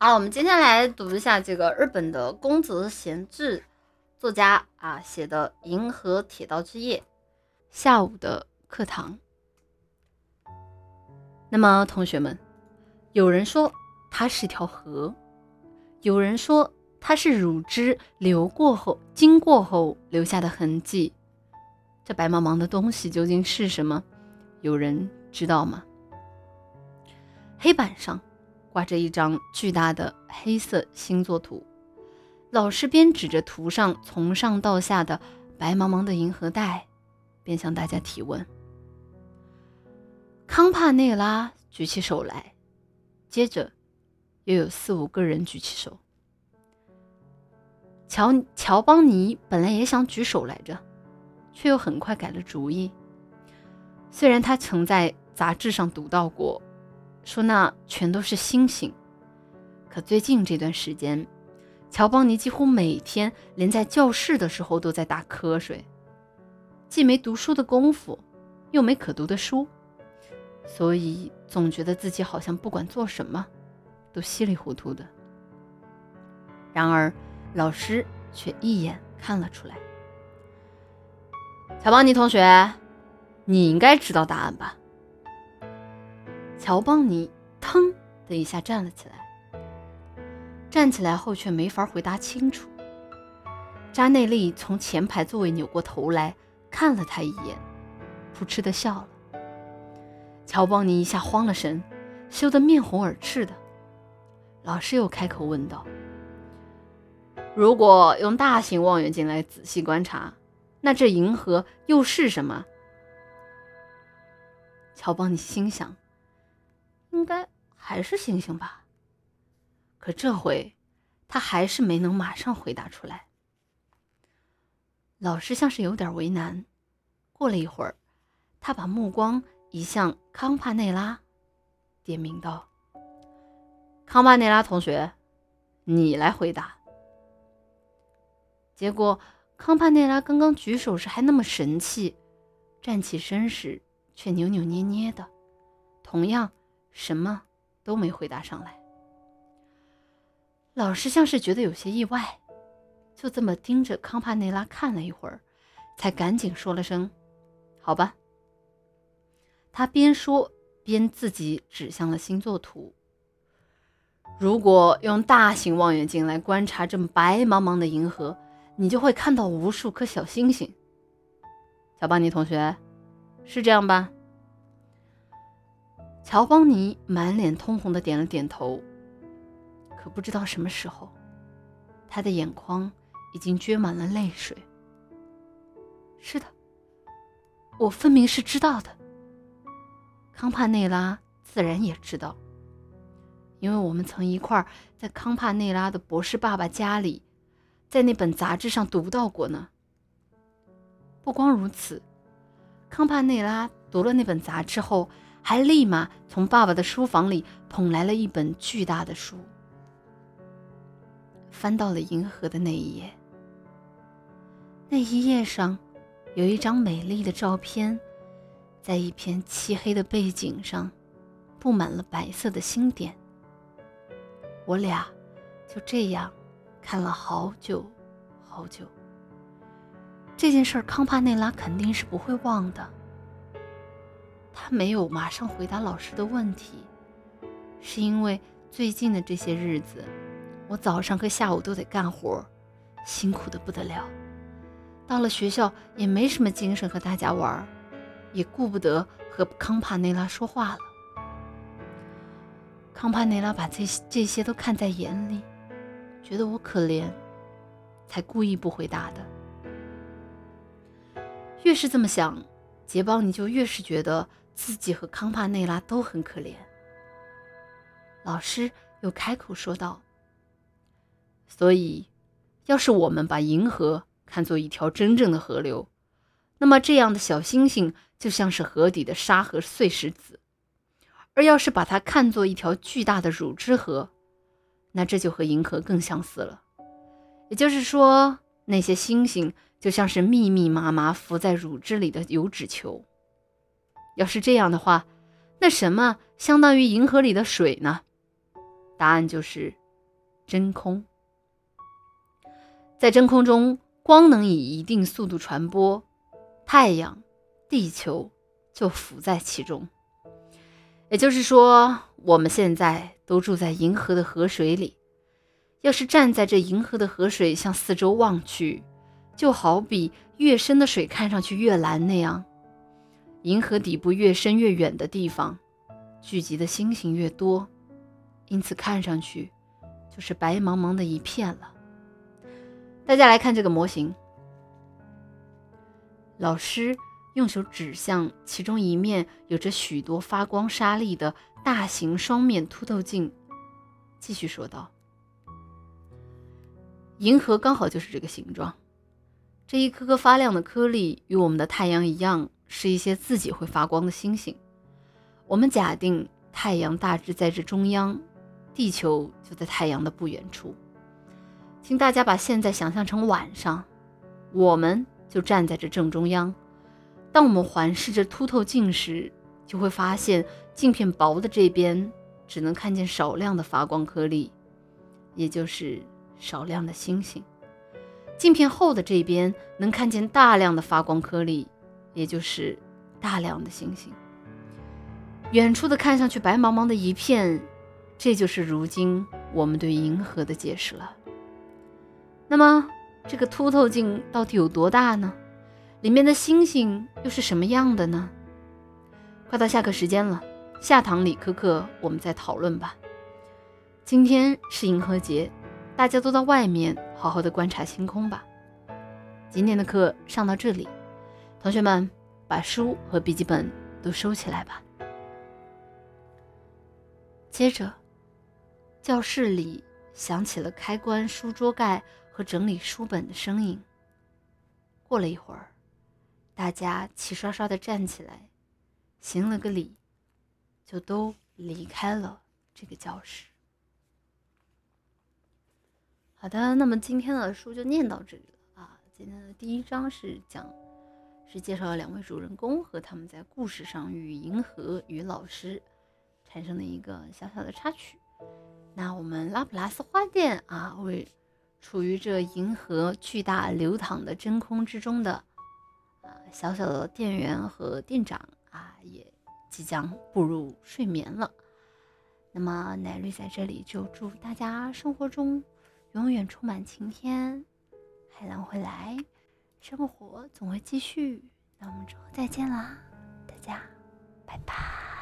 好，我们今天来读一下这个日本的宫泽贤治作家啊写的《银河铁道之夜》下午的课堂。那么，同学们，有人说它是条河，有人说它是乳汁流过后、经过后留下的痕迹。这白茫茫的东西究竟是什么？有人知道吗？黑板上。挂着一张巨大的黑色星座图，老师边指着图上从上到下的白茫茫的银河带，边向大家提问。康帕内拉举起手来，接着又有四五个人举起手。乔乔邦尼本来也想举手来着，却又很快改了主意。虽然他曾在杂志上读到过。说那全都是星星，可最近这段时间，乔邦尼几乎每天连在教室的时候都在打瞌睡，既没读书的功夫，又没可读的书，所以总觉得自己好像不管做什么，都稀里糊涂的。然而老师却一眼看了出来，乔邦尼同学，你应该知道答案吧？乔邦尼腾的一下站了起来，站起来后却没法回答清楚。扎内利从前排座位扭过头来看了他一眼，扑哧的笑了。乔邦尼一下慌了神，羞得面红耳赤的。老师又开口问道：“如果用大型望远镜来仔细观察，那这银河又是什么？”乔邦尼心想。应该还是星星吧。可这回，他还是没能马上回答出来。老师像是有点为难。过了一会儿，他把目光移向康帕内拉，点名道：“康帕内拉同学，你来回答。”结果，康帕内拉刚刚举手时还那么神气，站起身时却扭扭捏捏的，同样。什么都没回答上来。老师像是觉得有些意外，就这么盯着康帕内拉看了一会儿，才赶紧说了声：“好吧。”他边说边自己指向了星座图。如果用大型望远镜来观察这么白茫茫的银河，你就会看到无数颗小星星。小邦尼同学，是这样吧？乔邦尼满脸通红的点了点头，可不知道什么时候，他的眼眶已经撅满了泪水。是的，我分明是知道的。康帕内拉自然也知道，因为我们曾一块儿在康帕内拉的博士爸爸家里，在那本杂志上读到过呢。不光如此，康帕内拉读了那本杂志后。还立马从爸爸的书房里捧来了一本巨大的书，翻到了银河的那一页。那一页上有一张美丽的照片，在一片漆黑的背景上，布满了白色的星点。我俩就这样看了好久好久。这件事康帕内拉肯定是不会忘的。他没有马上回答老师的问题，是因为最近的这些日子，我早上和下午都得干活，辛苦的不得了。到了学校也没什么精神和大家玩，也顾不得和康帕内拉说话了。康帕内拉把这这些都看在眼里，觉得我可怜，才故意不回答的。越是这么想，杰邦尼就越是觉得。自己和康帕内拉都很可怜。老师又开口说道：“所以，要是我们把银河看作一条真正的河流，那么这样的小星星就像是河底的沙和碎石子；而要是把它看作一条巨大的乳汁河，那这就和银河更相似了。也就是说，那些星星就像是密密麻麻浮在乳汁里的油脂球。”要是这样的话，那什么相当于银河里的水呢？答案就是真空。在真空中，光能以一定速度传播，太阳、地球就浮在其中。也就是说，我们现在都住在银河的河水里。要是站在这银河的河水向四周望去，就好比越深的水看上去越蓝那样。银河底部越深越远的地方，聚集的星星越多，因此看上去就是白茫茫的一片了。大家来看这个模型，老师用手指向其中一面有着许多发光沙粒的大型双面凸透镜，继续说道。银河刚好就是这个形状，这一颗颗发亮的颗粒与我们的太阳一样，是一些自己会发光的星星。我们假定太阳大致在这中央，地球就在太阳的不远处。请大家把现在想象成晚上，我们就站在这正中央。当我们环视着凸透镜时，就会发现镜片薄的这边只能看见少量的发光颗粒，也就是。少量的星星，镜片厚的这边能看见大量的发光颗粒，也就是大量的星星。远处的看上去白茫茫的一片，这就是如今我们对银河的解释了。那么，这个凸透镜到底有多大呢？里面的星星又是什么样的呢？快到下课时间了，下堂理科课我们再讨论吧。今天是银河节。大家都到外面好好的观察星空吧。今天的课上到这里，同学们把书和笔记本都收起来吧。接着，教室里响起了开关书桌盖和整理书本的声音。过了一会儿，大家齐刷刷的站起来，行了个礼，就都离开了这个教室。好的，那么今天的书就念到这里了啊。今天的第一章是讲，是介绍了两位主人公和他们在故事上与银河与老师产生的一个小小的插曲。那我们拉普拉斯花店啊，为处于这银河巨大流淌的真空之中的啊小小的店员和店长啊，也即将步入睡眠了。那么奶绿在这里就祝大家生活中。永远充满晴天，海浪会来，生活总会继续。那我们之后再见啦，大家，拜拜。